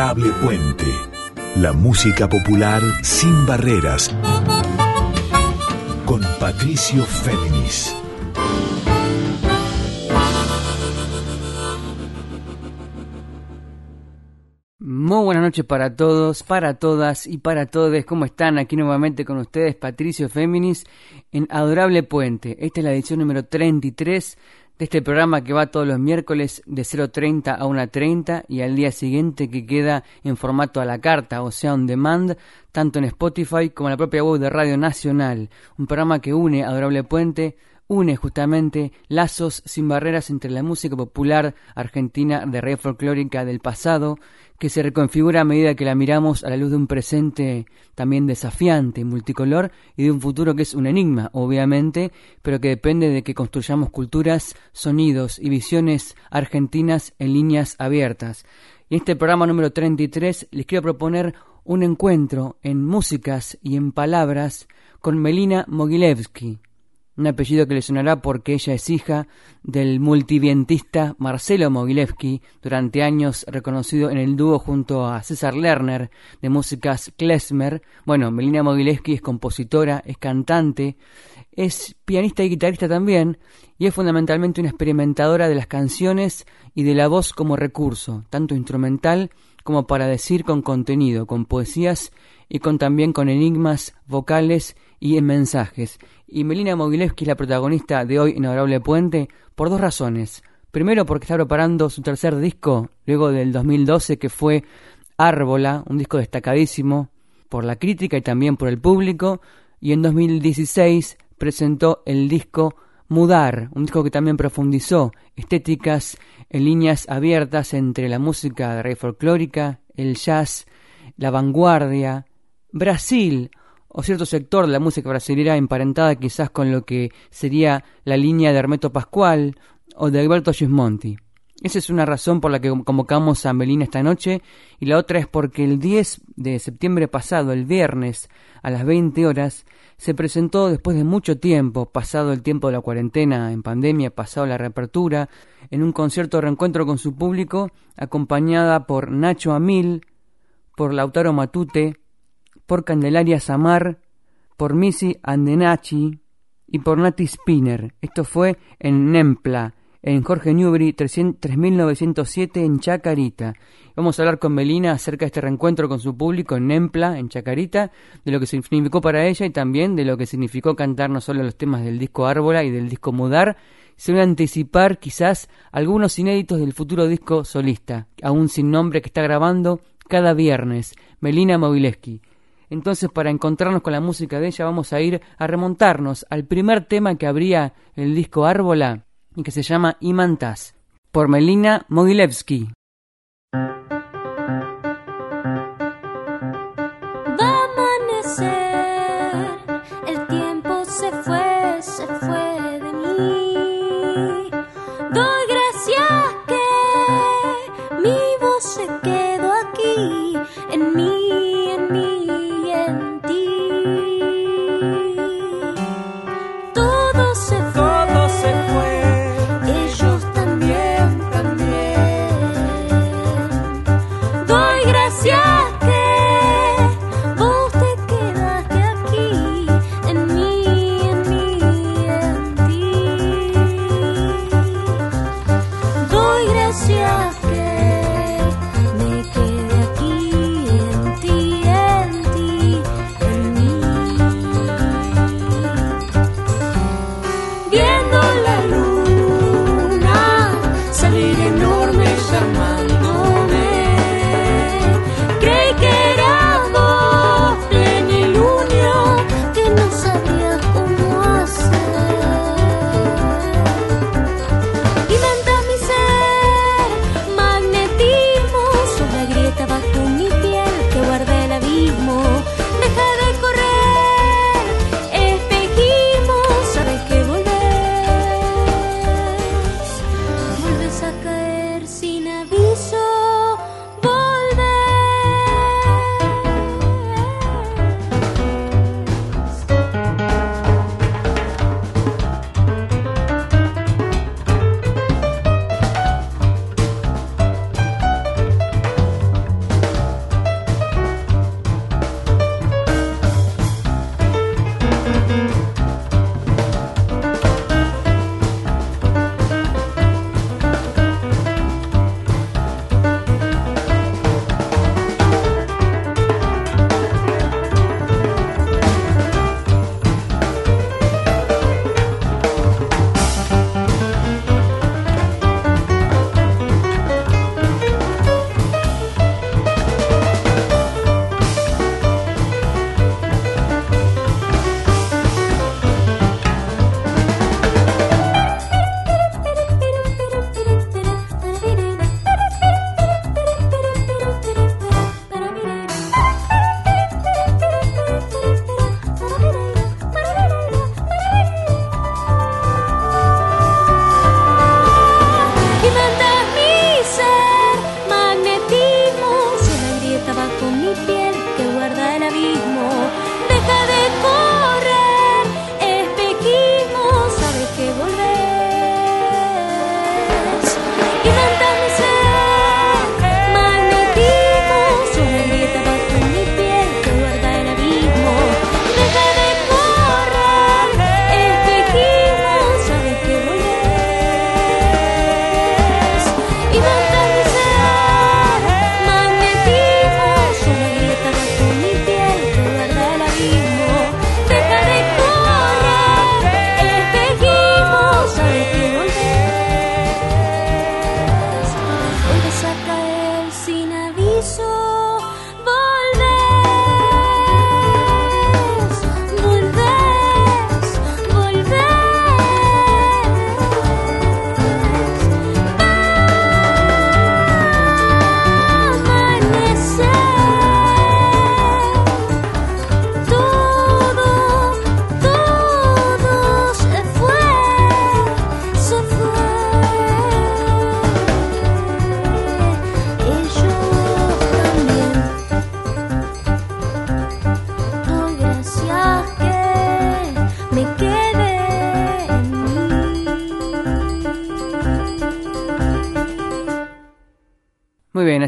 Adorable Puente. La música popular sin barreras. Con Patricio Féminis. Muy buenas noches para todos, para todas y para todos. ¿Cómo están? Aquí nuevamente con ustedes Patricio Féminis en Adorable Puente. Esta es la edición número 33 de este programa que va todos los miércoles de 0.30 a 1.30 y al día siguiente que queda en formato a la carta, o sea, on demand, tanto en Spotify como en la propia web de Radio Nacional. Un programa que une Adorable Puente une justamente lazos sin barreras entre la música popular argentina de red folclórica del pasado, que se reconfigura a medida que la miramos a la luz de un presente también desafiante, multicolor y de un futuro que es un enigma, obviamente, pero que depende de que construyamos culturas, sonidos y visiones argentinas en líneas abiertas. Y en este programa número 33 les quiero proponer un encuentro en músicas y en palabras con Melina Mogilevsky un apellido que le sonará porque ella es hija del multivientista Marcelo Mogilevsky, durante años reconocido en el dúo junto a César Lerner de músicas klezmer. Bueno, Melina Mogilevsky es compositora, es cantante, es pianista y guitarrista también, y es fundamentalmente una experimentadora de las canciones y de la voz como recurso, tanto instrumental como para decir con contenido, con poesías y con también con enigmas vocales y en mensajes. Y Melina Mogilevsky es la protagonista de hoy en Puente por dos razones. Primero porque está preparando su tercer disco, luego del 2012 que fue Árbola, un disco destacadísimo por la crítica y también por el público, y en 2016 presentó el disco Mudar, un disco que también profundizó estéticas en líneas abiertas entre la música de rey folclórica, el jazz, la vanguardia, Brasil, o cierto sector de la música brasileña emparentada quizás con lo que sería la línea de Hermeto Pascual o de Alberto Gismonti. Esa es una razón por la que convocamos a Melina esta noche y la otra es porque el 10 de septiembre pasado, el viernes, a las 20 horas, se presentó después de mucho tiempo, pasado el tiempo de la cuarentena en pandemia, pasado la reapertura, en un concierto de reencuentro con su público, acompañada por Nacho Amil, por Lautaro Matute, por Candelaria Samar, por Missy Andenachi y por Nati Spinner. Esto fue en Nempla, en Jorge Newbery 3907 en Chacarita. Vamos a hablar con Melina acerca de este reencuentro con su público en Nempla, en Chacarita, de lo que significó para ella y también de lo que significó cantar no solo los temas del disco Árbola y del disco Mudar, sino anticipar quizás algunos inéditos del futuro disco solista, aún sin nombre que está grabando cada viernes, Melina Mobileski. Entonces, para encontrarnos con la música de ella, vamos a ir a remontarnos al primer tema que abría el disco Árbola y que se llama Imantas, por Melina Mogilevsky. Amanecer, el tiempo se fue, se fue de mí.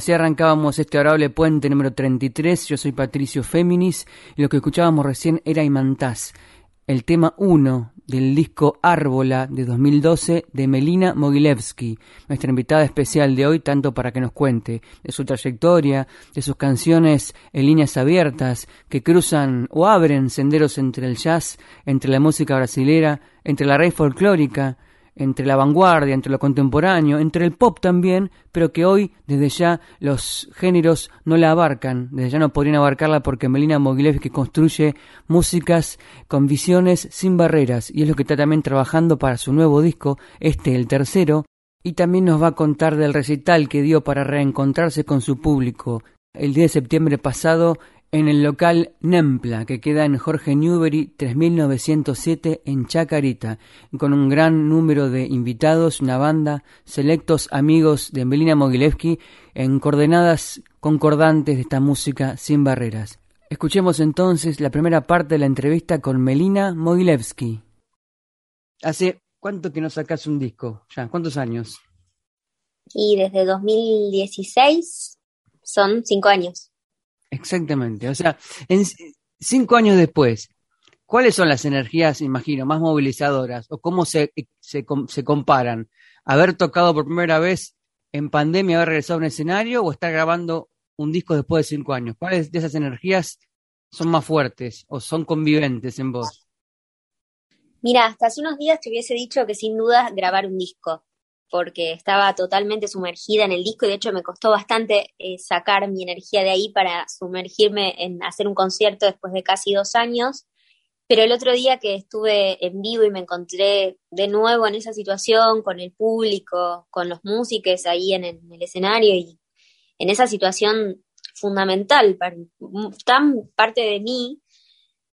Así arrancábamos este adorable puente número 33. Yo soy Patricio Féminis y lo que escuchábamos recién era Imantaz, el tema 1 del disco Árbola de 2012 de Melina Mogilevsky, nuestra invitada especial de hoy, tanto para que nos cuente de su trayectoria, de sus canciones en líneas abiertas que cruzan o abren senderos entre el jazz, entre la música brasilera, entre la raíz folclórica, entre la vanguardia, entre lo contemporáneo, entre el pop también, pero que hoy desde ya los géneros no la abarcan, desde ya no podrían abarcarla porque Melina Mogilevsky construye músicas con visiones sin barreras y es lo que está también trabajando para su nuevo disco, este el tercero, y también nos va a contar del recital que dio para reencontrarse con su público. El 10 de septiembre pasado en el local Nempla, que queda en Jorge Newbery 3907 en Chacarita, con un gran número de invitados, una banda, selectos amigos de Melina Mogilevsky en coordenadas concordantes de esta música sin barreras. Escuchemos entonces la primera parte de la entrevista con Melina Mogilevsky. ¿Hace cuánto que no sacas un disco? ¿Ya? ¿Cuántos años? Y desde 2016 son cinco años. Exactamente. O sea, en cinco años después, ¿cuáles son las energías, imagino, más movilizadoras? ¿O cómo se, se, se comparan? ¿Haber tocado por primera vez en pandemia, haber regresado a un escenario o estar grabando un disco después de cinco años? ¿Cuáles de esas energías son más fuertes o son conviventes en vos? Mira, hasta hace unos días te hubiese dicho que sin duda grabar un disco porque estaba totalmente sumergida en el disco y de hecho me costó bastante eh, sacar mi energía de ahí para sumergirme en hacer un concierto después de casi dos años. Pero el otro día que estuve en vivo y me encontré de nuevo en esa situación con el público, con los músicos ahí en el, escenario y en esa situación fundamental, tan parte de mí,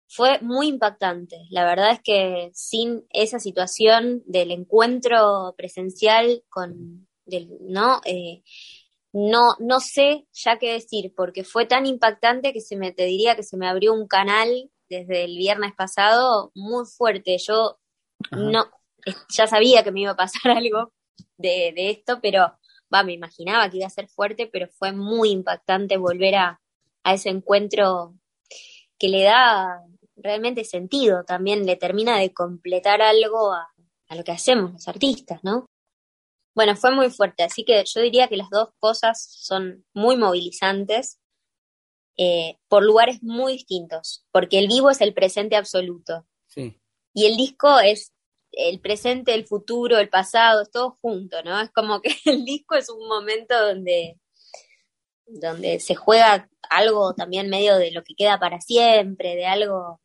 fue muy impactante. La verdad es que sin esa situación del encuentro presencial con, ¿no? Eh, no, no sé ya qué decir, porque fue tan impactante que se me, te diría que se me abrió un canal desde el viernes pasado muy fuerte. Yo no, ya sabía que me iba a pasar algo de, de esto, pero va, me imaginaba que iba a ser fuerte, pero fue muy impactante volver a, a ese encuentro que le da realmente sentido, también le termina de completar algo a, lo que hacemos los artistas, ¿no? Bueno, fue muy fuerte, así que yo diría que las dos cosas son muy movilizantes eh, por lugares muy distintos, porque el vivo es el presente absoluto. Sí. Y el disco es el presente, el futuro, el pasado, es todo junto, ¿no? Es como que el disco es un momento donde, donde se juega algo también medio de lo que queda para siempre, de algo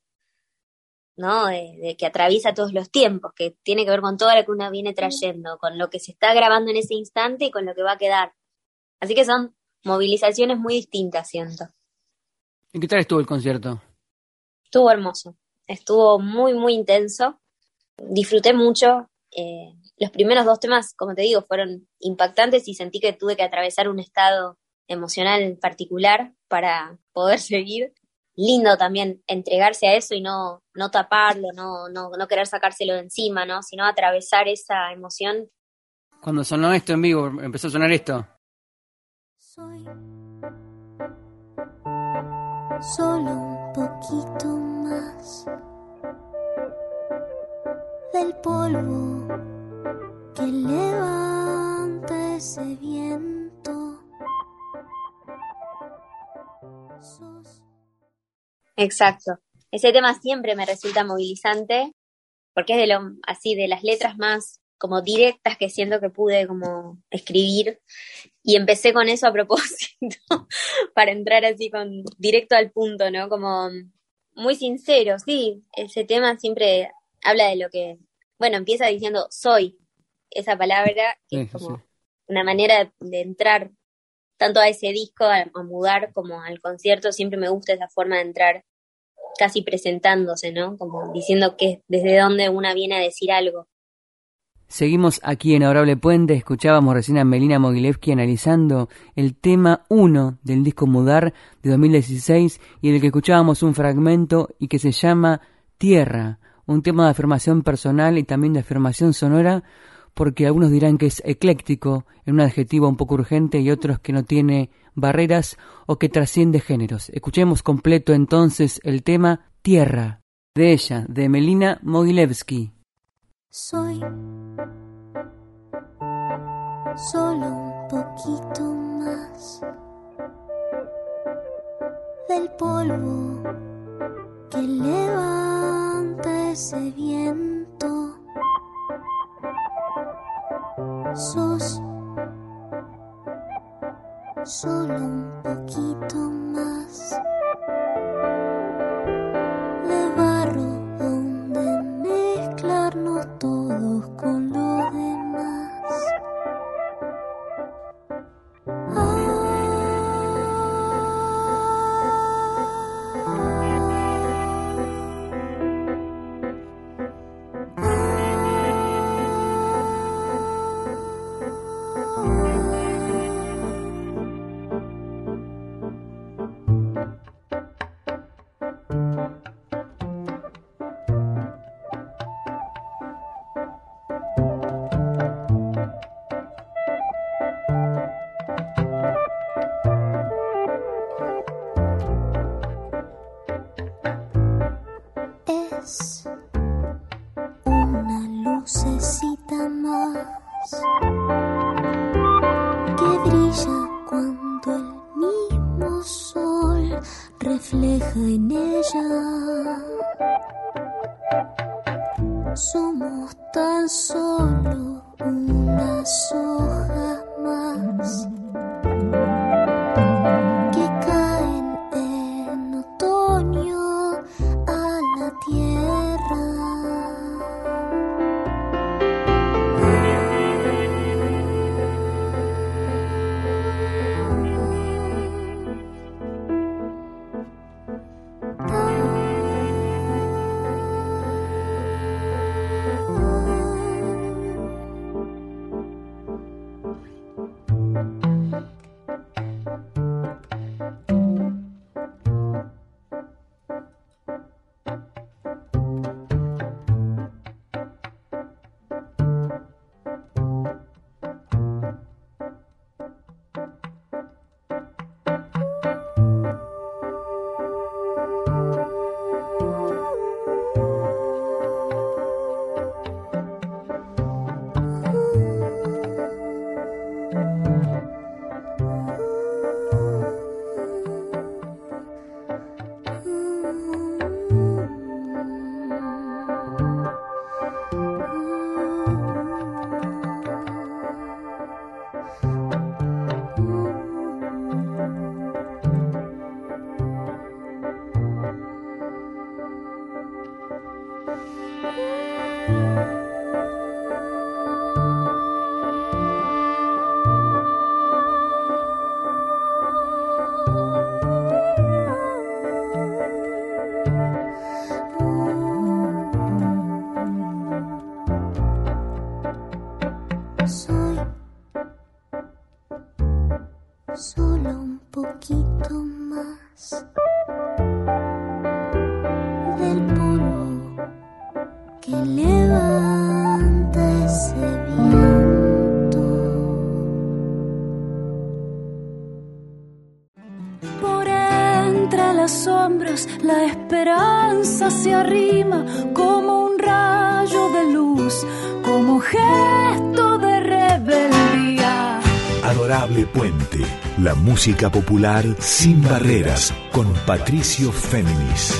¿no? De, que atraviesa todos los tiempos, que tiene que ver con todo lo que uno viene trayendo, con lo que se está grabando en ese instante y con lo que va a quedar. Así que son movilizaciones muy distintas, siento. ¿Y qué tal estuvo el concierto? Estuvo hermoso, estuvo muy, muy intenso, disfruté mucho. Eh, los primeros dos temas, como te digo, fueron impactantes y sentí que tuve que atravesar un estado emocional particular para poder seguir lindo también entregarse a eso y no, no taparlo, no, no, no querer sacárselo de encima, ¿no? Sino atravesar esa emoción. Cuando sonó esto en vivo, empezó a sonar esto. Soy solo un poquito más del polvo que levanta ese viento. Exacto. Ese tema siempre me resulta movilizante porque es de lo así de las letras más como directas que siento que pude como escribir y empecé con eso a propósito para entrar así con directo al punto, ¿no? Como muy sincero, sí, ese tema siempre habla de lo que, bueno, empieza diciendo soy, esa palabra, que es como una manera de entrar tanto a ese disco, a, mudar como al concierto, siempre me gusta esa forma de entrar casi presentándose, ¿no? Como diciendo que desde dónde una viene a decir algo. Seguimos aquí en Adorable Puente, escuchábamos recién a Melina Mogilevsky analizando el tema 1 del disco Mudar de 2016 y en el que escuchábamos un fragmento y que se llama Tierra, un tema de afirmación personal y también de afirmación sonora porque algunos dirán que es ecléctico, en un adjetivo un poco urgente, y otros que no tiene barreras o que trasciende géneros. Escuchemos completo entonces el tema Tierra, de ella, de Melina Mogilevsky. Soy solo un poquito más del polvo que levanta ese viento. Sos solo un poquito más Somos tan solo unas hojas más la música popular sin barreras con Patricio Féminis.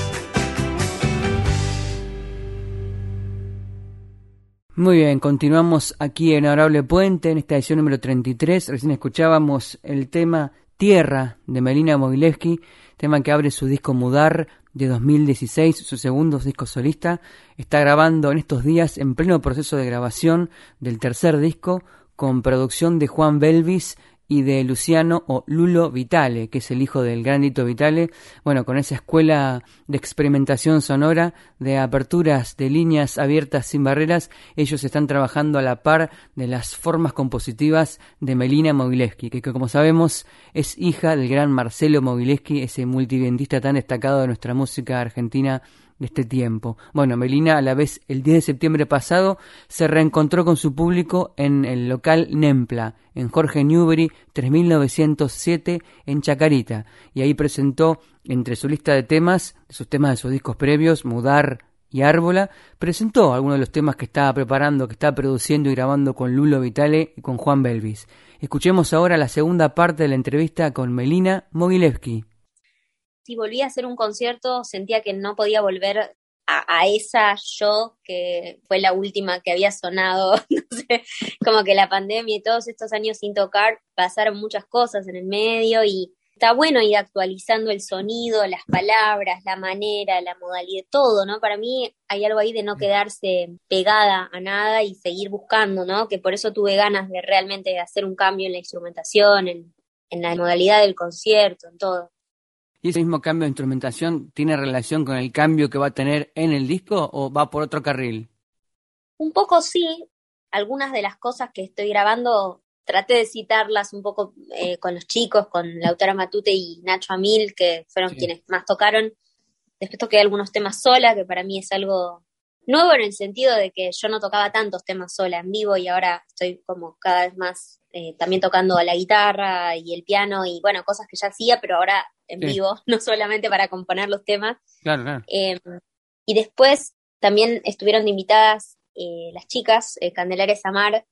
Muy bien, continuamos aquí en Adorable Puente, en esta edición número 33. Recién escuchábamos el tema Tierra de Melina Mogilevsky, tema que abre su disco Mudar de 2016, su segundo disco solista. Está grabando en estos días, en pleno proceso de grabación del tercer disco, con producción de Juan Belvis y de Luciano o Lulo Vitale, que es el hijo del gran Lito Vitale, bueno, con esa escuela de experimentación sonora, de aperturas de líneas abiertas sin barreras, ellos están trabajando a la par de las formas compositivas de Melina Mogilevsky, que, que como sabemos es hija del gran Marcelo Mogilevsky, ese multivientista tan destacado de nuestra música argentina este tiempo. Bueno, Melina a la vez el 10 de septiembre pasado se reencontró con su público en el local Nempla, en Jorge Newbery 3907 en Chacarita, y ahí presentó entre su lista de temas, sus temas de sus discos previos, Mudar y Árbola, presentó algunos de los temas que estaba preparando, que estaba produciendo y grabando con Lulo Vitale y con Juan Belvis. Escuchemos ahora la segunda parte de la entrevista con Melina Mogilevsky si volví a hacer un concierto sentía que no podía volver a, esa yo que fue la última que había sonado, no sé, como que la pandemia y todos estos años sin tocar pasaron muchas cosas en el medio y está bueno ir actualizando el sonido, las palabras, la manera, la modalidad, todo, ¿no? Para mí hay algo ahí de no quedarse pegada a nada y seguir buscando, ¿no? Que por eso tuve ganas de realmente hacer un cambio en la instrumentación, en, en la modalidad del concierto, en todo. ¿Y ese mismo cambio de instrumentación tiene relación con el cambio que va a tener en el disco o va por otro carril? Un poco sí. Algunas de las cosas que estoy grabando traté de citarlas un poco eh, con los chicos, con Lautara Matute y Nacho Amil, que fueron quienes más tocaron. Después toqué algunos temas sola, que para mí es algo nuevo en el sentido de que yo no tocaba tantos temas sola en vivo y ahora estoy como cada vez más eh, también tocando la guitarra y el piano y bueno, cosas que ya hacía, pero ahora en vivo, no solamente para componer los temas. Claro, claro. Em, y después también estuvieron invitadas eh, las chicas, eh, Candelaria Samar,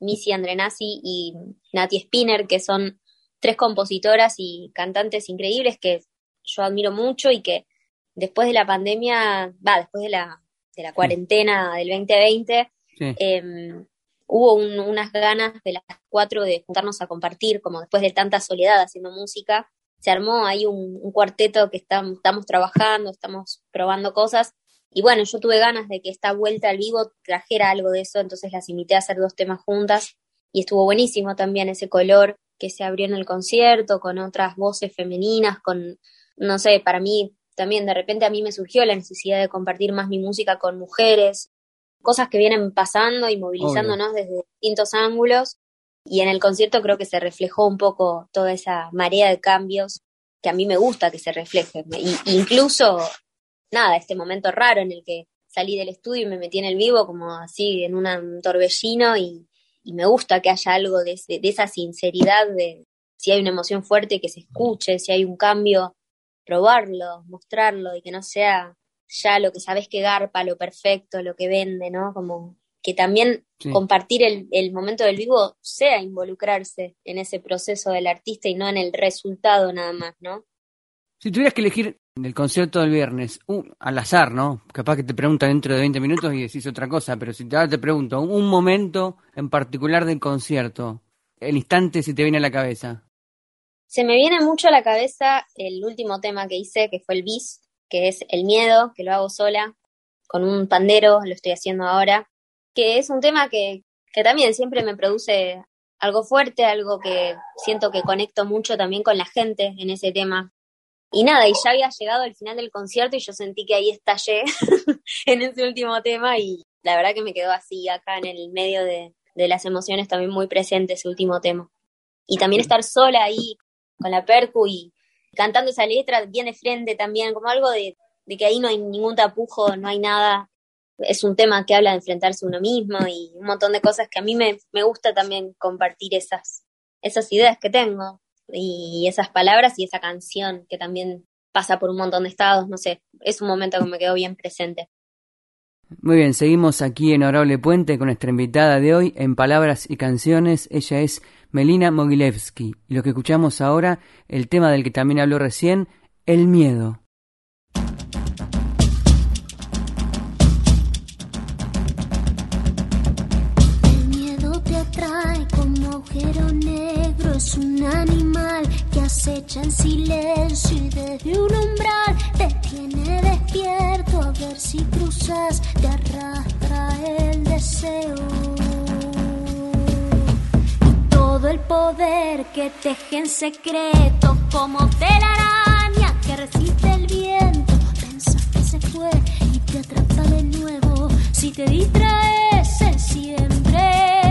Missy Andrenazzi y Nati Spinner, que son tres compositoras y cantantes increíbles que yo admiro mucho y que después de la pandemia, va, después de la, de la cuarentena del 2020, em, hubo unas ganas de las cuatro de juntarnos a compartir, como después de tanta soledad haciendo música, se armó ahí un, cuarteto que estamos, estamos trabajando, estamos probando cosas. Y bueno, yo tuve ganas de que esta vuelta al vivo trajera algo de eso, entonces las invité a hacer dos temas juntas y estuvo buenísimo también ese color que se abrió en el concierto, con otras voces femeninas, con, no sé, para mí también de repente a mí me surgió la necesidad de compartir más mi música con mujeres, cosas que vienen pasando y movilizándonos desde distintos ángulos y en el concierto creo que se reflejó un poco toda esa marea de cambios que a mí me gusta que se reflejen. Y, incluso, nada, este momento raro en el que salí del estudio y me metí en el vivo como así en un torbellino y, me gusta que haya algo de, de esa sinceridad de si hay una emoción fuerte que se escuche, si hay un cambio, probarlo, mostrarlo y que no sea ya lo que sabes que garpa, lo perfecto, lo que vende, ¿no? Como que también compartir el, el, momento del vivo sea involucrarse en ese proceso del artista y no en el resultado nada más, ¿no? Si tuvieras que elegir el concierto del viernes, al azar, ¿no? Capaz que te preguntan dentro de 20 minutos y decís otra cosa, pero si te, te pregunto, un momento en particular del concierto, el instante si te viene a la cabeza. Se me viene mucho a la cabeza el último tema que hice, que fue el bis, que es el miedo, que lo hago sola, con un pandero, lo estoy haciendo ahora, que es un tema que, que también siempre me produce algo fuerte, algo que siento que conecto mucho también con la gente en ese tema. Y nada, y ya había llegado al final del concierto y yo sentí que ahí estallé en ese último tema y la verdad que me quedó así acá en el medio de, de las emociones también muy presente ese último tema. Y también estar sola ahí con la percu y cantando esa letra bien de frente también, como algo de, de que ahí no hay ningún tapujo, no hay nada es un tema que habla de enfrentarse a uno mismo y un montón de cosas que a mí me, me gusta también compartir esas, esas ideas que tengo y esas palabras y esa canción que también pasa por un montón de estados, no sé, es un momento que me quedó bien presente. Muy bien, seguimos aquí en Orable Puente con nuestra invitada de hoy en Palabras y Canciones. Ella es Melina Mogilevsky. Y lo que escuchamos ahora, el tema del que también habló recién, el miedo. Acecha en silencio y desde un umbral te tiene despierto a ver si cruzas, te arrastra el deseo. Y todo el poder que teje en secreto como telaraña que resiste el viento. Pensas que se fue y te atrapa de nuevo. Si te distraes, siempre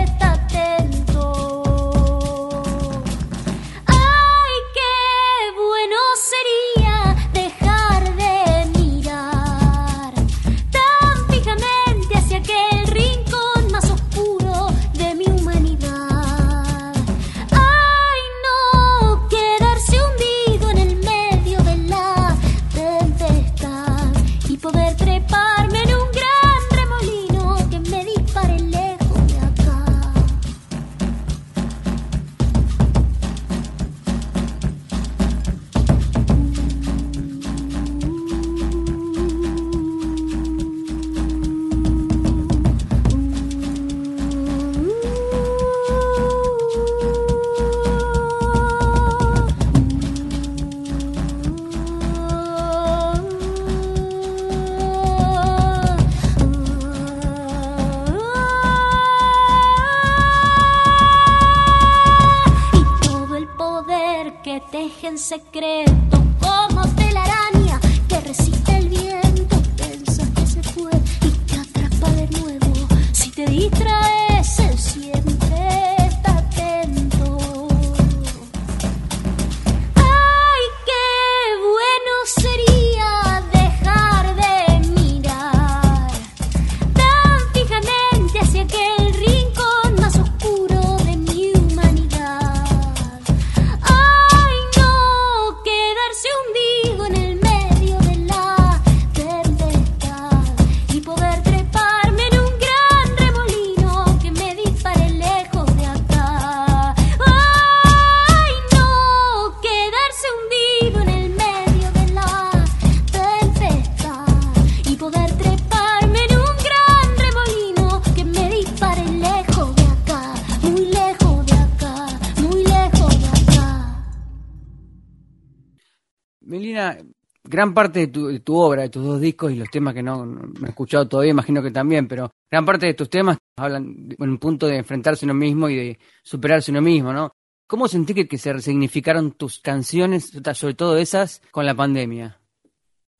gran parte de tu, obra, de tus dos discos y los temas que no, no he escuchado todavía, imagino que también, pero gran parte de tus temas hablan de un punto de enfrentarse a uno mismo y de superarse a uno mismo, ¿no? ¿Cómo sentí que, que se resignificaron tus canciones, sobre todo esas, con la pandemia?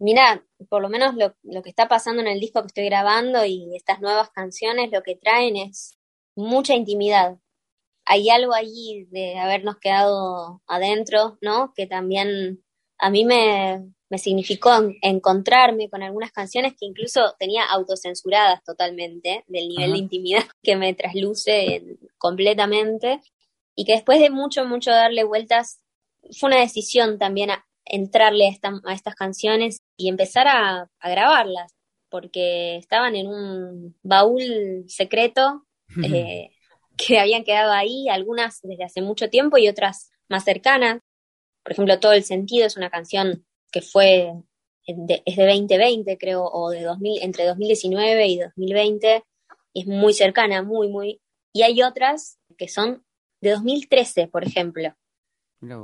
Mira, por lo menos lo, lo que está pasando en el disco que estoy grabando y estas nuevas canciones lo que traen es mucha intimidad. Hay algo allí de habernos quedado adentro, ¿no? Que también a mí me, me significó en- encontrarme con algunas canciones que incluso tenía autocensuradas totalmente del nivel Ajá. de intimidad que me trasluce en- completamente y que después de mucho, mucho darle vueltas, fue una decisión también a entrarle a, esta- a estas canciones y empezar a, a grabarlas, porque estaban en un baúl secreto eh, que habían quedado ahí, algunas desde hace mucho tiempo y otras más cercanas. Por ejemplo, Todo el Sentido es una canción que fue, de- es de 2020 creo, o de 2000, entre 2019 y 2020, y es muy cercana, muy, muy. Y hay otras que son de 2013, por ejemplo,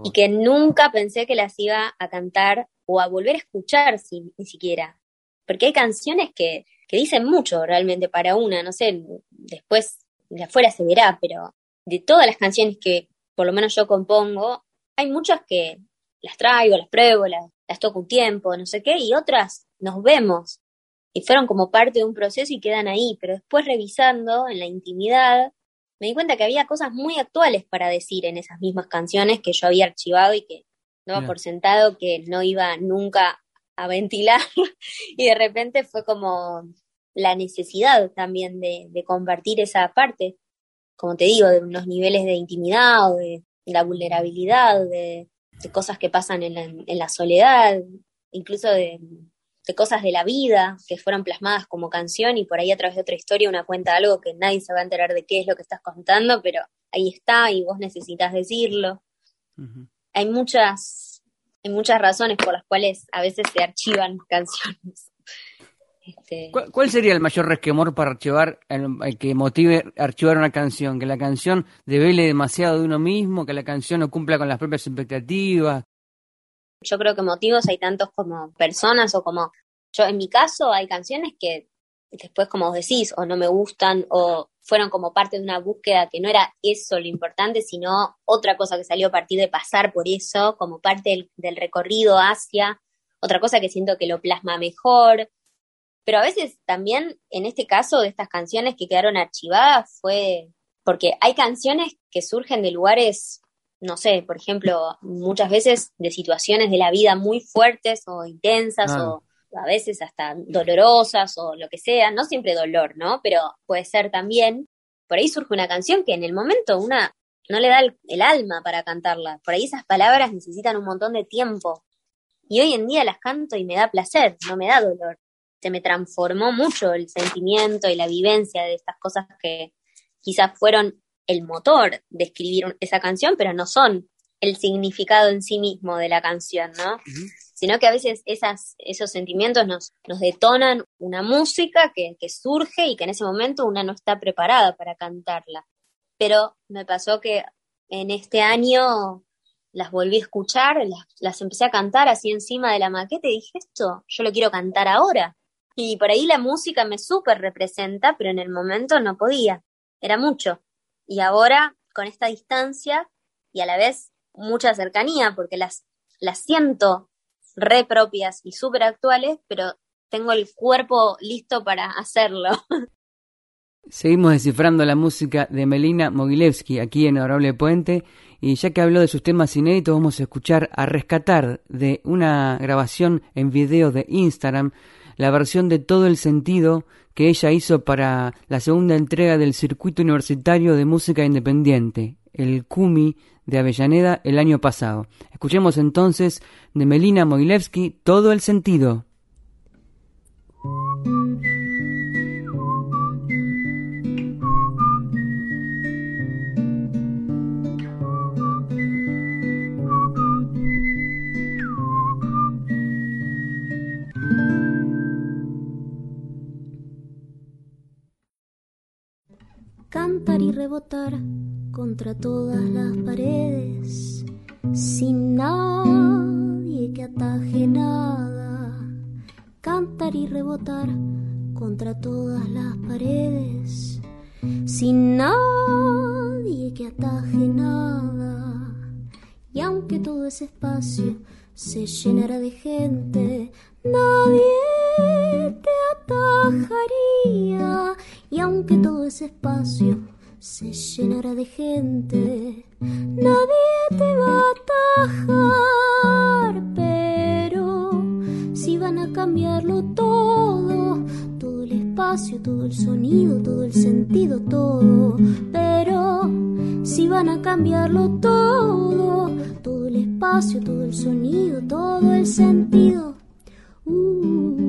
y que nunca pensé que las iba a cantar o a volver a escuchar si- ni siquiera. Porque hay canciones que, que dicen mucho realmente para una, no sé, después de afuera se verá, pero de todas las canciones que por lo menos yo compongo, hay muchas que las traigo, las pruebo, las, las toco un tiempo, no sé qué, y otras nos vemos. Y fueron como parte de un proceso y quedan ahí, pero después revisando en la intimidad, me di cuenta que había cosas muy actuales para decir en esas mismas canciones que yo había archivado y que daba Mira. por sentado que no iba nunca a ventilar y de repente fue como la necesidad también de, de compartir esa parte, como te digo, de unos niveles de intimidad o de la vulnerabilidad, de, de cosas que pasan en la, en la soledad, incluso de, de cosas de la vida que fueron plasmadas como canción y por ahí a través de otra historia una cuenta algo que nadie se va a enterar de qué es lo que estás contando, pero ahí está y vos necesitas decirlo. Hay muchas, hay muchas razones por las cuales a veces se archivan canciones. Este, ¿Cuál, cuál sería el mayor resquemor para archivar, el, el que motive archivar una canción? ¿Que la canción devele demasiado de uno mismo? ¿Que la canción no cumpla con las propias expectativas? yo creo que motivos hay tantos como personas o como yo en mi caso hay canciones que después como vos decís o no me gustan o fueron como parte de una búsqueda que no era eso lo importante sino otra cosa que salió a partir de pasar por eso como parte del, del recorrido hacia otra cosa que siento que lo plasma mejor pero a veces también en este caso de estas canciones que quedaron archivadas fue porque hay canciones que surgen de lugares no sé, por ejemplo, muchas veces de situaciones de la vida muy fuertes o intensas Ah. o a veces hasta dolorosas o lo que sea, no siempre dolor, ¿no? Pero puede ser también, por ahí surge una canción que en el momento una no le da el, el alma para cantarla, por ahí esas palabras necesitan un montón de tiempo y hoy en día las canto y me da placer, no me da dolor. Se me transformó mucho el sentimiento y la vivencia de estas cosas que quizás fueron el motor de escribir esa canción, pero no son el significado en sí mismo de la canción, ¿no? Sino que a veces esas, esos sentimientos nos, nos detonan una música que, que surge y que en ese momento una no está preparada para cantarla. Pero me pasó que en este año las volví a escuchar, las, las empecé a cantar así encima de la maqueta y dije, esto yo lo quiero cantar ahora. Y por ahí la música me súper representa, pero en el momento no podía, era mucho. Y ahora, con esta distancia y a la vez mucha cercanía porque las, las siento re propias y súper actuales, pero tengo el cuerpo listo para hacerlo. Seguimos descifrando la música de Melina Mogilevsky aquí en Honorable Puente y ya que habló de sus temas inéditos vamos a escuchar a rescatar de una grabación en video de Instagram la versión de todo el sentido que ella hizo para la segunda entrega del circuito universitario de música independiente, el CUMI de Avellaneda el año pasado. Escuchemos entonces de Melina Mogilevsky todo el sentido. Cantar y rebotar contra todas las paredes, sin nadie que ataje nada. Cantar y rebotar contra todas las paredes, sin nadie que ataje nada. Y aunque todo ese espacio se llenara de gente, nadie te atajaría y aunque todo ese espacio se llenara de gente, nadie te va a atajar, pero si van a cambiarlo todo, todo el espacio, todo el sonido, todo el sentido, todo, pero si van a cambiarlo todo, todo el espacio, todo el sonido, todo el sentido, uh,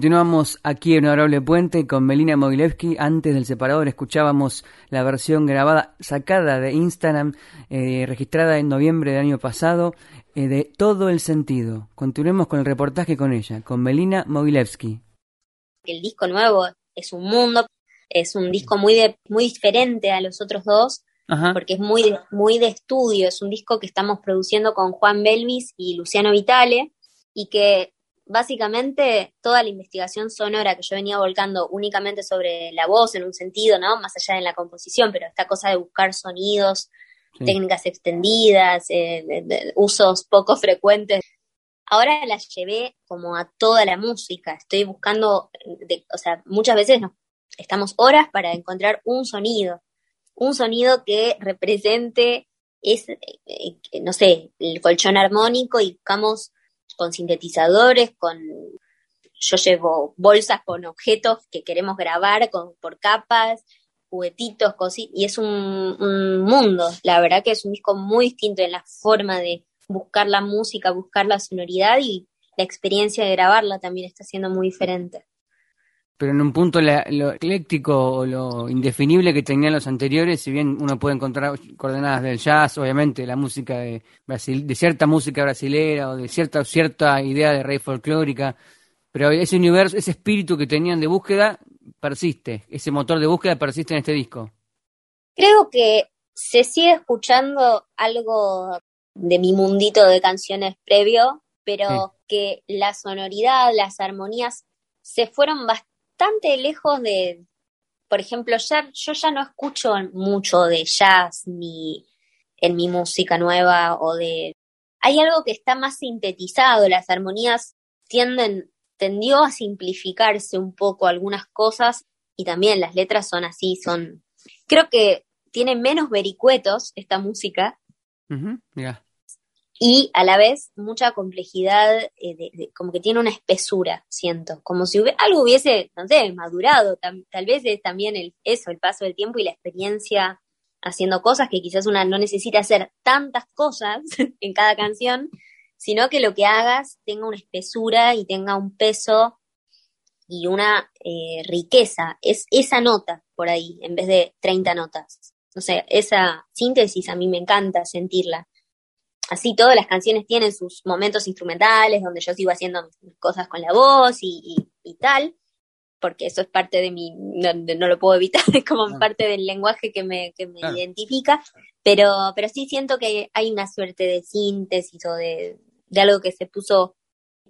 Continuamos aquí en Honorable Puente con Melina Mogilevsky. Antes del separador escuchábamos la versión grabada, sacada de Instagram, eh, registrada en noviembre del año pasado, eh, de Todo el Sentido. Continuemos con el reportaje con ella, con Melina Mogilevsky. El disco nuevo es un mundo, es un disco muy, muy diferente a los otros dos, porque es muy muy de estudio. Es un disco que estamos produciendo con Juan Belvis y Luciano Vitale y que básicamente toda la investigación sonora que yo venía volcando únicamente sobre la voz en un sentido, ¿no? Más allá de la composición, pero esta cosa de buscar sonidos, técnicas extendidas, eh, usos poco frecuentes. Ahora la llevé como a toda la música. Estoy buscando, o sea, muchas veces nos estamos horas para encontrar un sonido, un sonido que represente es, eh, eh, no sé, el colchón armónico y buscamos con sintetizadores, con yo llevo bolsas con objetos que queremos grabar con, por capas, juguetitos, cositas, y es un, un, mundo, la verdad que es un disco muy distinto en la forma de buscar la música, buscar la sonoridad y la experiencia de grabarla también está siendo muy diferente pero en un punto lo ecléctico o lo indefinible que tenían los anteriores, si bien uno puede encontrar coordenadas del jazz, obviamente la música de, Brasil, de cierta música brasilera o de cierta, cierta idea de rey folclórica, pero ese universo, ese espíritu que tenían de búsqueda persiste, ese motor de búsqueda persiste en este disco. Creo que se sigue escuchando algo de mi mundito de canciones previo, pero que la sonoridad, las armonías se fueron bastante bastante lejos de, por ejemplo, ya, yo ya no escucho mucho de jazz ni en mi música nueva o de... Hay algo que está más sintetizado, las armonías tienden, tendió a simplificarse un poco algunas cosas y también las letras son así, son... Creo que tiene menos vericuetos esta música y a la vez mucha complejidad, eh, de, como que tiene una espesura, siento, como si algo hubiese, no sé, madurado, tal vez es también eso, el paso del tiempo y la experiencia haciendo cosas que quizás una no necesita hacer tantas cosas en cada canción, sino que lo que hagas tenga una espesura y tenga un peso y una eh, riqueza, es esa nota por ahí, en vez de 30 notas. No sé, esa síntesis a mí me encanta sentirla así todas las canciones tienen sus momentos instrumentales donde yo sigo haciendo mis cosas con la voz y, tal, porque eso es parte de mi, no, lo puedo evitar, es como ah. parte del lenguaje que me, que me identifica, pero, pero sí siento que hay una suerte de síntesis o de, de algo que se puso,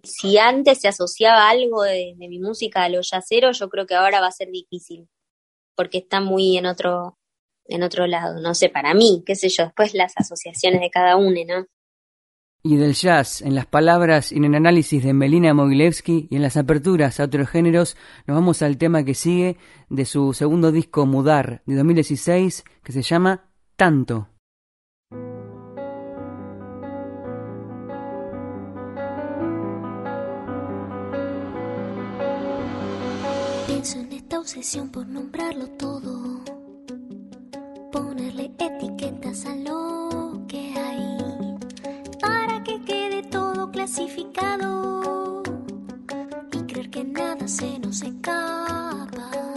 si antes se asociaba algo de, de mi música a lo yacero, yo creo que ahora va a ser difícil, porque está muy en otro, en otro lado, no sé, para mí, qué sé yo, después las asociaciones de cada uno, ¿no? Y del jazz, en las palabras y en el análisis de Melina Mogilevsky y en las aperturas a otros géneros, nos vamos al tema que sigue de su segundo disco Mudar de 2016, que se llama Tanto. Pienso en esta obsesión por nombrarlo todo ponerle etiquetas a lo que hay para que quede todo clasificado y creer que nada se nos escapa.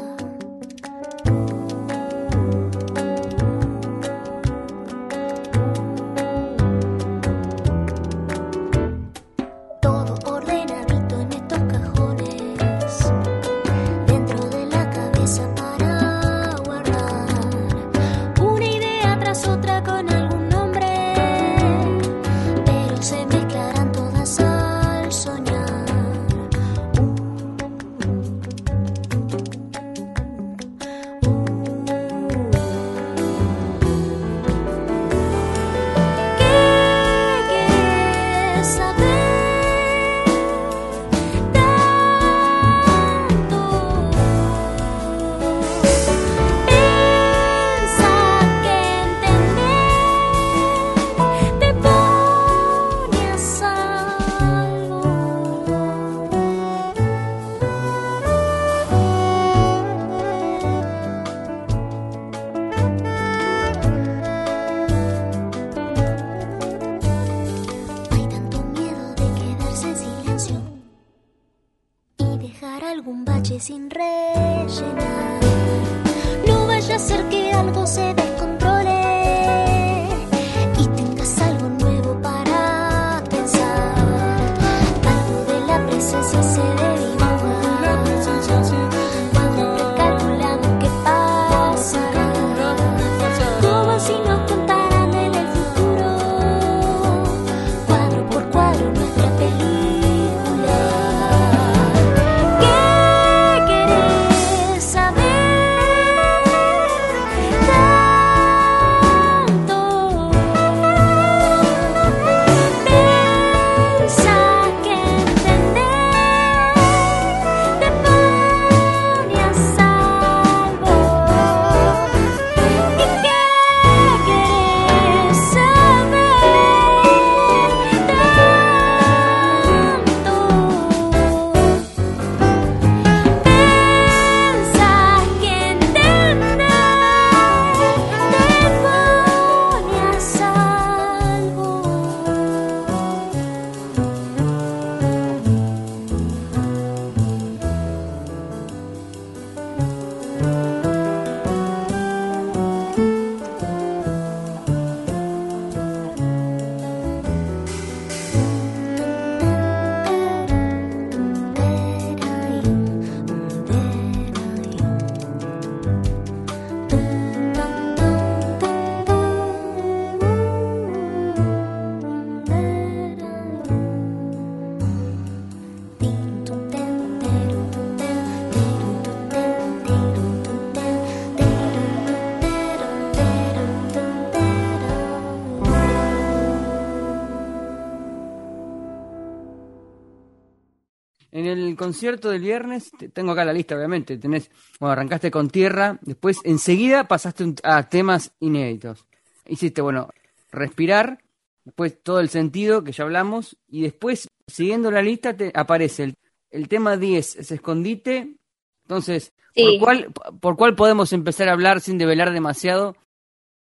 El concierto del viernes, tengo acá la lista, obviamente. Tenés, bueno, arrancaste con tierra, después enseguida pasaste a temas inéditos. Hiciste, bueno, respirar, después todo el sentido que ya hablamos, y después, siguiendo la lista, te aparece el, el tema 10, es escondite. Entonces, ¿por, cuál, ¿por cuál podemos empezar a hablar sin develar demasiado?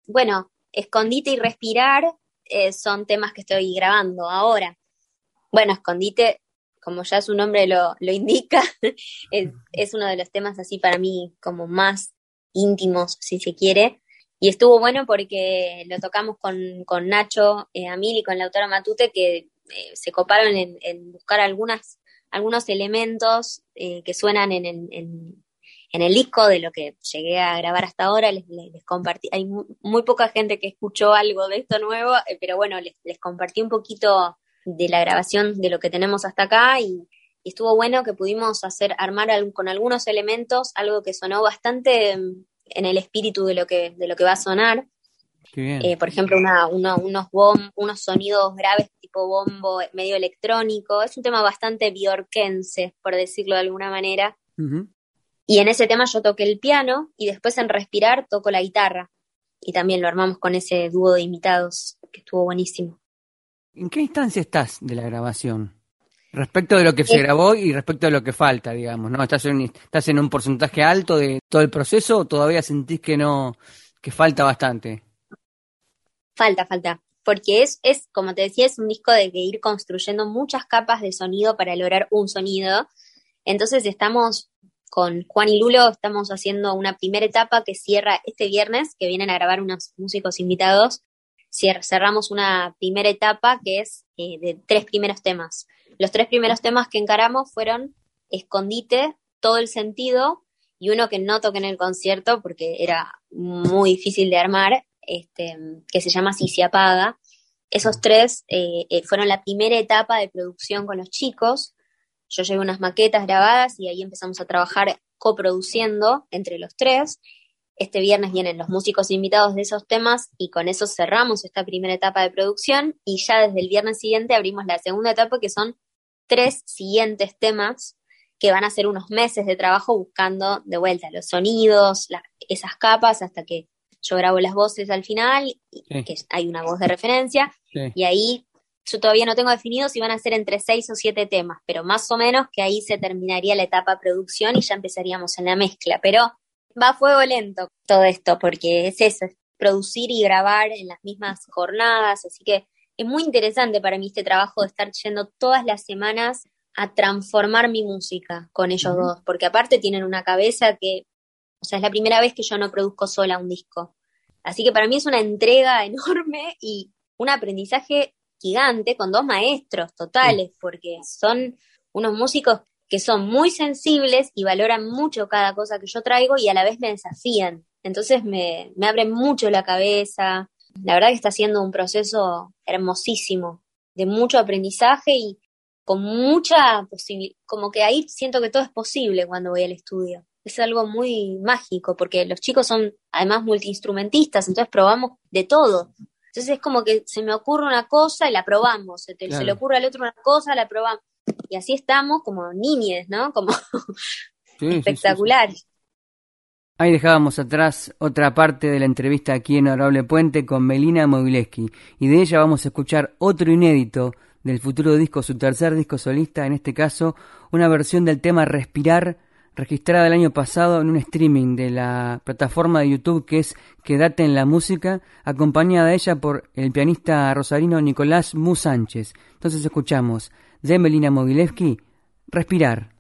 Bueno, escondite y respirar eh, son temas que estoy grabando ahora. Bueno, escondite, como ya su nombre lo, lo indica, es, es uno de los temas así para mí como más íntimos, si se quiere, y estuvo bueno porque lo tocamos con, con Nacho eh, Amil y con la autora Matute, que eh, se coparon en, buscar algunas, algunos elementos eh, que suenan en, en, en, el disco de lo que llegué a grabar hasta ahora. Les, les, compartí, hay muy, poca gente que escuchó algo de esto nuevo, eh, pero bueno, les, les compartí un poquito de la grabación de lo que tenemos hasta acá y, estuvo bueno que pudimos hacer, armar con algunos elementos algo que sonó bastante en el espíritu de lo que, de lo que va a sonar. Eh, por ejemplo, una, unos, unos sonidos graves tipo bombo medio electrónico. Es un tema bastante biorquense, por decirlo de alguna manera. Y en ese tema yo toqué el piano y después en Respirar toco la guitarra. Y también lo armamos con ese dúo de invitados que estuvo buenísimo. ¿En qué instancia estás de la grabación? Respecto de lo que se grabó y respecto de lo que falta, digamos, ¿no? ¿Estás en, ¿Estás en un porcentaje alto de todo el proceso o todavía sentís que no, que falta bastante? Falta, falta. Porque es, es, como te decía, es un disco de que ir construyendo muchas capas de sonido para lograr un sonido. Entonces estamos con Juan y Lulo, estamos haciendo una primera etapa que cierra este viernes, que vienen a grabar unos músicos invitados. Cerramos una primera etapa que es eh, de tres primeros temas. Los tres primeros temas que encaramos fueron Escondite, Todo el Sentido y uno que no toqué en el concierto porque era muy difícil de armar, este, que se llama Si se apaga. Esos tres eh, eh, fueron la primera etapa de producción con los chicos. Yo llevé unas maquetas grabadas y ahí empezamos a trabajar coproduciendo entre los tres. Este viernes vienen los músicos invitados de esos temas y con eso cerramos esta primera etapa de producción y ya desde el viernes siguiente abrimos la segunda etapa que son tres siguientes temas que van a ser unos meses de trabajo buscando de vuelta los sonidos, esas capas, hasta que yo grabo las voces al final, que hay una voz de referencia, y ahí yo todavía no tengo definido si van a ser entre seis o siete temas, pero más o menos que ahí se terminaría la etapa producción y ya empezaríamos en la mezcla, pero va a fuego lento todo esto, porque es eso, es producir y grabar en las mismas jornadas, así que es muy interesante para mí este trabajo de estar yendo todas las semanas a transformar mi música con ellos dos, porque aparte tienen una cabeza que, o sea, es la primera vez que yo no produzco sola un disco. Así que para mí es una entrega enorme y un aprendizaje gigante con dos maestros totales, porque son unos músicos que son muy sensibles y valoran mucho cada cosa que yo traigo y a la vez me desafían. Entonces me, me abren mucho la cabeza, la verdad que está siendo un proceso hermosísimo, de mucho aprendizaje y con mucha posibilidad, como que ahí siento que todo es posible cuando voy al estudio. Es algo muy mágico porque los chicos son además multiinstrumentistas, entonces probamos de todo. Entonces es como que se me ocurre una cosa y la probamos, se, le ocurre al otro una cosa, la probamos. Y así estamos como niñes, ¿no? Como espectaculares. Ahí dejábamos atrás otra parte de la entrevista aquí en Honorable Puente con Melina Mogileski y de ella vamos a escuchar otro inédito del futuro disco, su tercer disco solista, en este caso una versión del tema Respirar registrada el año pasado en un streaming de la plataforma de YouTube que es Quédate en la música, acompañada de ella por el pianista rosarino Nicolás Mu Sánchez. Entonces escuchamos de Melina Mogileski Respirar.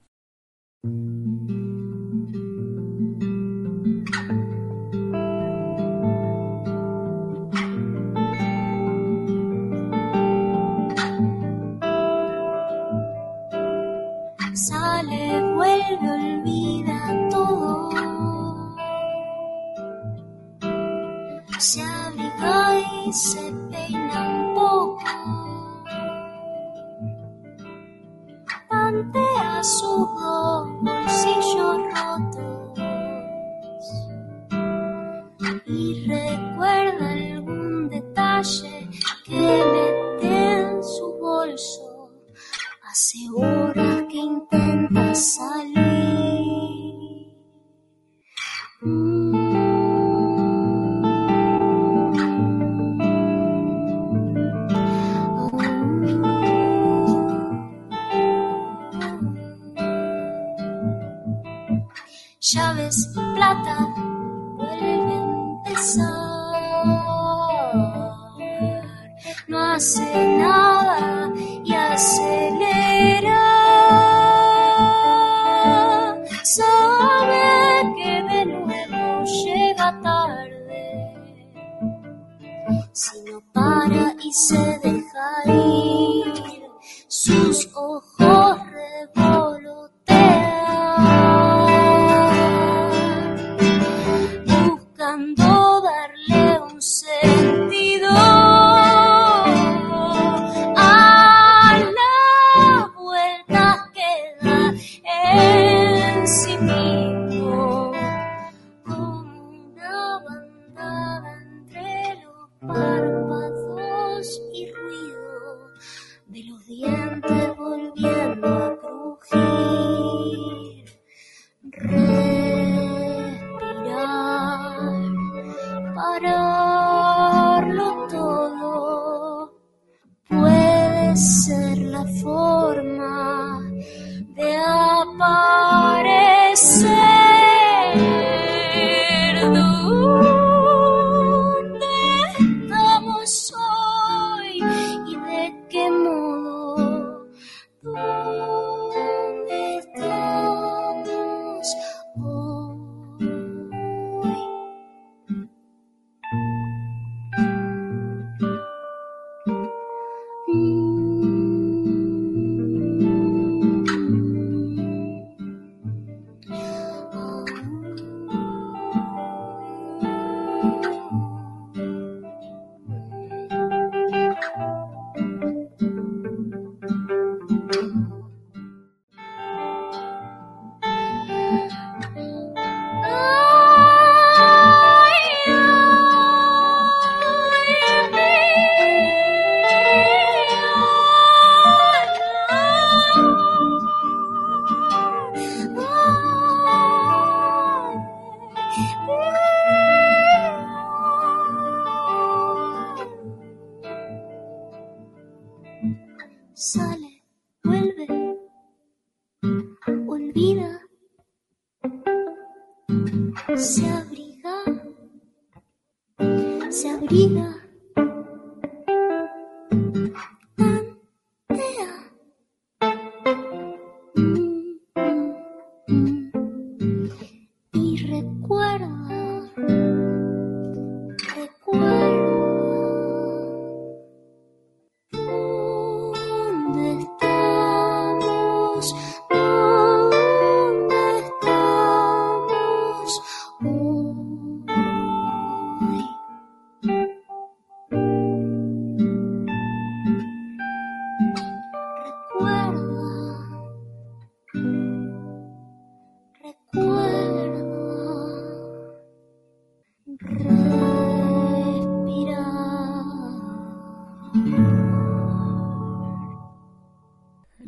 vuelve, olvida todo. Se abriga y se peina un poco. Tantea sus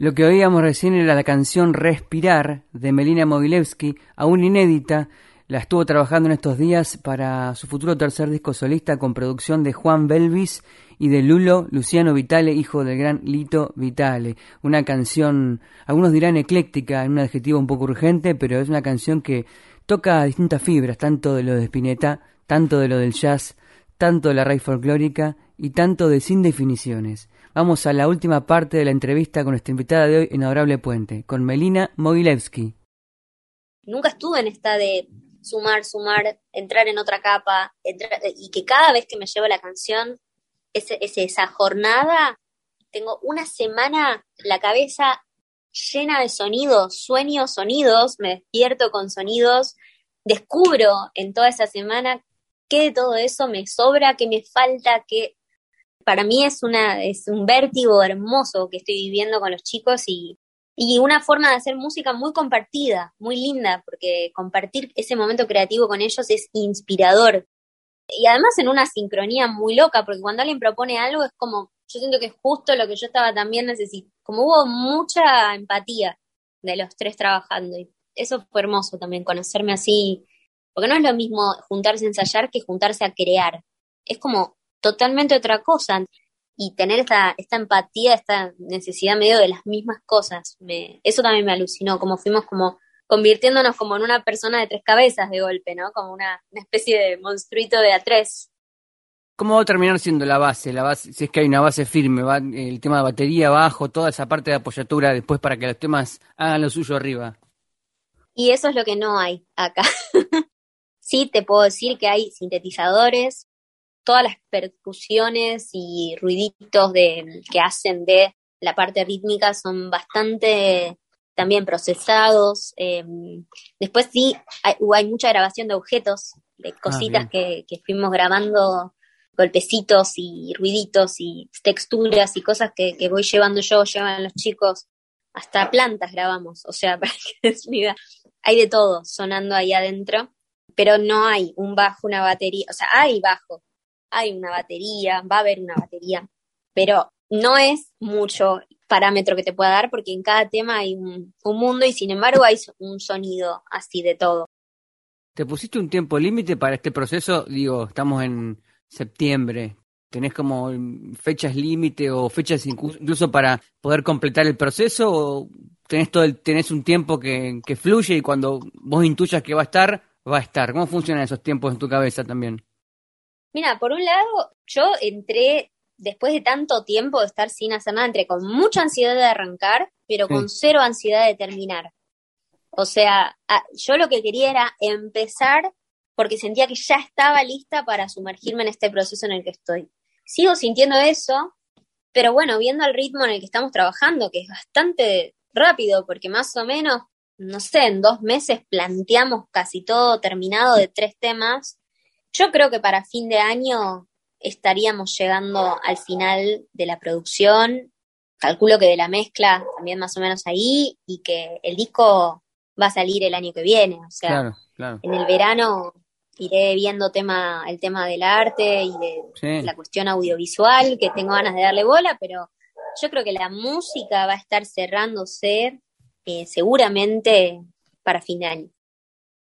Lo que oíamos recién era la canción Respirar de Melina Mogilevsky, aún inédita. La estuvo trabajando en estos días para su futuro tercer disco solista con producción de Juan Belvis y de Lulo Luciano Vitale, hijo del gran Lito Vitale. Una canción, algunos dirán ecléctica, en un adjetivo un poco urgente, pero es una canción que toca distintas fibras, tanto de lo de Spinetta, tanto de lo del jazz, tanto de la raíz folclórica y tanto de sin definiciones. Vamos a la última parte de la entrevista con nuestra invitada de hoy en Adorable Puente, con Melina Mogilevsky. Nunca estuve en esta de sumar, sumar, entrar en otra capa, y que cada vez que me llevo la canción, ese, esa jornada, tengo una semana la cabeza llena de sonidos, sueños, sonidos, me despierto con sonidos, descubro en toda esa semana qué de todo eso me sobra, qué me falta, qué para mí es, una, es un vértigo hermoso que estoy viviendo con los chicos y, y una forma de hacer música muy compartida, muy linda, porque compartir ese momento creativo con ellos es inspirador. Y además en una sincronía muy loca, porque cuando alguien propone algo es como, yo siento que es justo lo que yo estaba también necesitando, como hubo mucha empatía de los tres trabajando y eso fue hermoso también, conocerme así, porque no es lo mismo juntarse a ensayar que juntarse a crear. Es como totalmente otra cosa. Y tener esta, esta empatía, esta necesidad medio de las mismas cosas, me, eso también me alucinó, como fuimos como, convirtiéndonos como en una persona de tres cabezas de golpe, ¿no? Como una, especie de monstruito de a tres. ¿Cómo va a terminar siendo la base? La base, si es que hay una base firme, va el tema de batería abajo, toda esa parte de apoyatura después para que los temas hagan lo suyo arriba. Y eso es lo que no hay acá. sí, te puedo decir que hay sintetizadores, todas las percusiones y ruiditos de, que hacen de la parte rítmica son bastante también procesados. Em, después sí, hay, hay, mucha grabación de objetos, de ah, cositas que, que, fuimos grabando, golpecitos y ruiditos y texturas y cosas que, que voy llevando yo, llevan los chicos. Hasta plantas grabamos, o sea, para que des una Hay de todo sonando ahí adentro, pero no hay un bajo, una batería, o sea, hay bajo, hay una batería, va a haber una batería, pero no es mucho parámetro que te pueda dar porque en cada tema hay un, mundo y sin embargo hay un sonido así de todo. ¿Te pusiste un tiempo límite para este proceso? Digo, estamos en septiembre. ¿Tenés como fechas límite o fechas incluso para poder completar el proceso? ¿O tenés, todo el, tenés un tiempo que, que fluye y cuando vos intuyas que va a estar, va a estar? ¿Cómo funcionan esos tiempos en tu cabeza también? Mira, por un lado, yo entré después de tanto tiempo de estar sin hacer nada, entré con mucha ansiedad de arrancar, pero con cero ansiedad de terminar. O sea, yo lo que quería era empezar porque sentía que ya estaba lista para sumergirme en este proceso en el que estoy. Sigo sintiendo eso, pero bueno, viendo el ritmo en el que estamos trabajando, que es bastante rápido, porque más o menos, no sé, en dos meses planteamos casi todo terminado de tres temas. Yo creo que para fin de año estaríamos llegando al final de la producción. Calculo que de la mezcla también más o menos ahí y que el disco va a salir el año que viene. O sea, en el verano iré viendo tema, el tema del arte y de la cuestión audiovisual, que tengo ganas de darle bola, pero yo creo que la música va a estar cerrándose eh, seguramente para fin de año.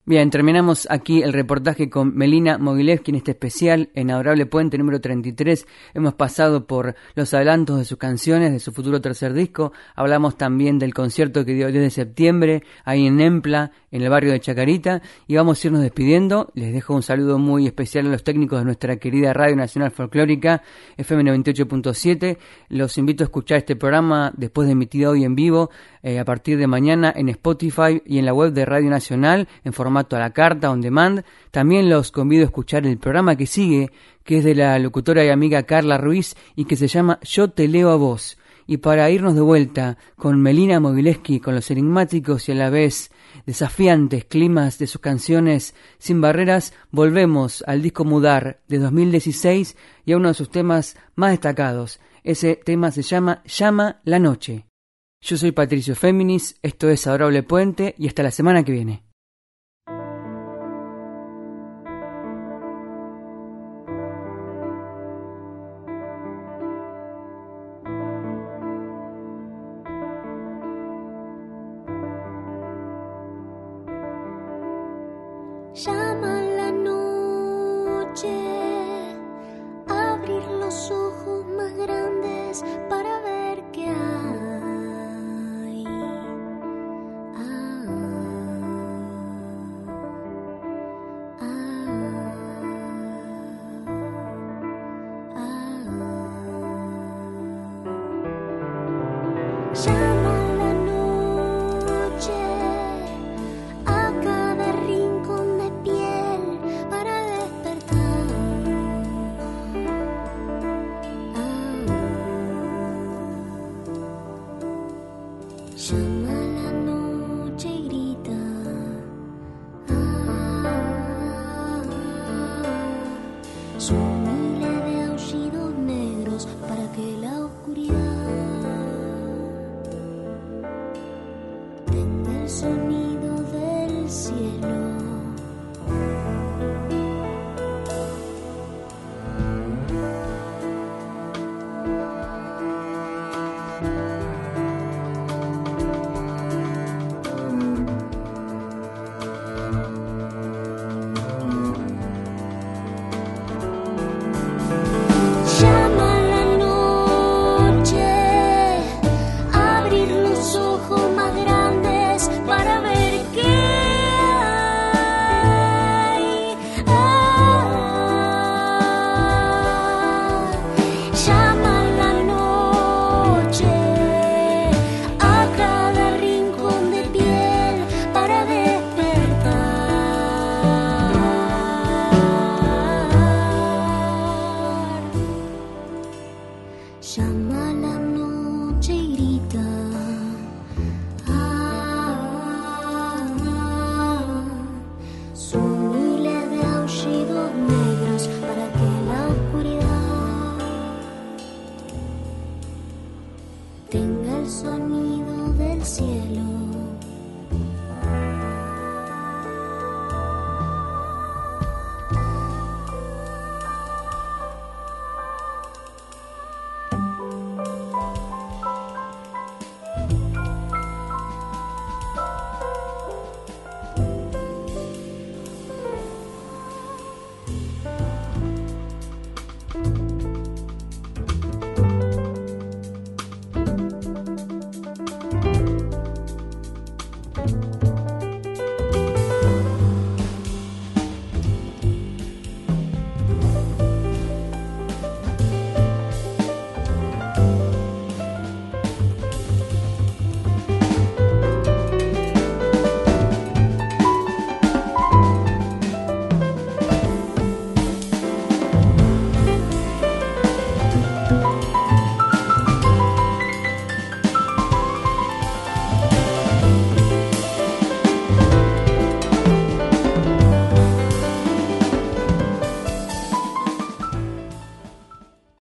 Bien, terminamos aquí el reportaje con Melina Mogilevsky en este especial en Adorable Puente número 33. Hemos pasado por los adelantos de sus canciones, de su futuro tercer disco. Hablamos también del concierto que dio el 10 de septiembre ahí en Empla, en el barrio de Chacarita. Y vamos a irnos despidiendo. Les dejo un saludo muy especial a los técnicos de nuestra querida Radio Nacional Folclórica, FM 98.7. Los invito a escuchar este programa después de emitido hoy en vivo eh, a partir de mañana en Spotify y en la web de Radio Nacional en formato a la carta, on demand. También los convido a escuchar el programa que sigue, que es de la locutora y amiga Carla Ruiz y que se llama Yo te leo a vos. Y para irnos de vuelta con Melina Mogileski, con los enigmáticos y a la vez desafiantes climas de sus canciones sin barreras, volvemos al disco Mudar de 2016 y a uno de sus temas más destacados. Ese tema se llama Llama la Noche. Yo soy Patricio Féminis, esto es Adorable Puente y hasta la semana que viene.